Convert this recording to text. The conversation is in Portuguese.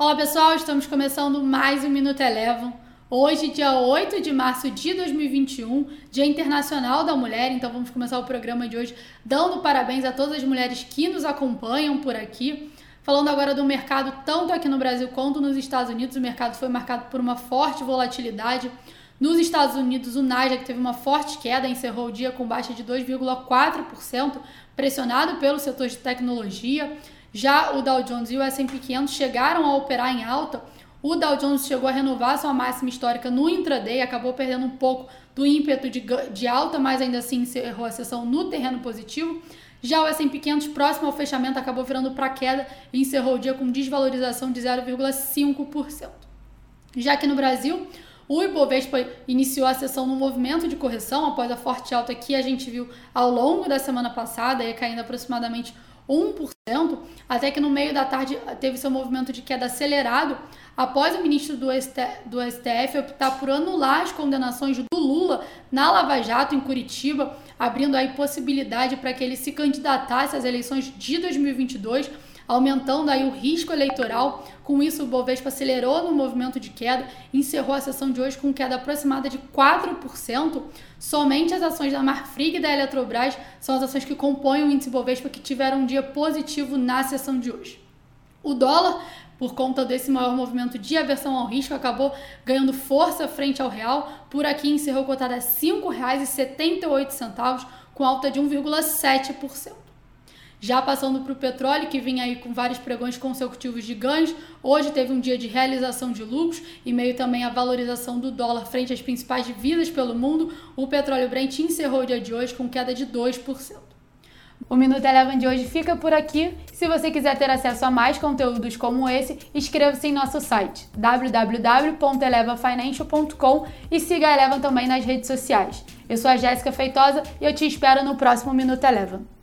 Olá pessoal, estamos começando mais um Minuto Elevam. Hoje, dia 8 de março de 2021, Dia Internacional da Mulher, então vamos começar o programa de hoje dando parabéns a todas as mulheres que nos acompanham por aqui. Falando agora do mercado, tanto aqui no Brasil quanto nos Estados Unidos, o mercado foi marcado por uma forte volatilidade. Nos Estados Unidos, o Nasdaq teve uma forte queda, encerrou o dia com baixa de 2,4%, pressionado pelo setor de tecnologia. Já o Dow Jones e o S&P 500 chegaram a operar em alta. O Dow Jones chegou a renovar sua máxima histórica no intraday, acabou perdendo um pouco do ímpeto de, de alta, mas ainda assim encerrou a sessão no terreno positivo. Já o S&P 500, próximo ao fechamento, acabou virando para queda e encerrou o dia com desvalorização de 0,5%. Já que no Brasil, o Ibovespa iniciou a sessão no movimento de correção após a forte alta que a gente viu ao longo da semana passada, e caindo aproximadamente 1%, até que no meio da tarde teve seu movimento de queda acelerado após o ministro do, do STF optar por anular as condenações do Lula na Lava Jato em Curitiba, abrindo aí possibilidade para que ele se candidatasse às eleições de 2022 aumentando aí o risco eleitoral. Com isso, o Bovespa acelerou no movimento de queda encerrou a sessão de hoje com queda aproximada de 4%. Somente as ações da Marfrig e da Eletrobras são as ações que compõem o índice Bovespa que tiveram um dia positivo na sessão de hoje. O dólar por conta desse maior movimento de aversão ao risco, acabou ganhando força frente ao real. Por aqui encerrou cotada a R$ 5,78, com alta de 1,7%. Já passando para o petróleo, que vinha aí com vários pregões consecutivos de ganhos, hoje teve um dia de realização de lucros e meio também a valorização do dólar frente às principais divisas pelo mundo, o petróleo Brent encerrou o dia de hoje com queda de 2%. O Minuto Eleven de hoje fica por aqui. Se você quiser ter acesso a mais conteúdos como esse, inscreva-se em nosso site www.elevafinancial.com e siga a Eleven também nas redes sociais. Eu sou a Jéssica Feitosa e eu te espero no próximo Minuto Eleven.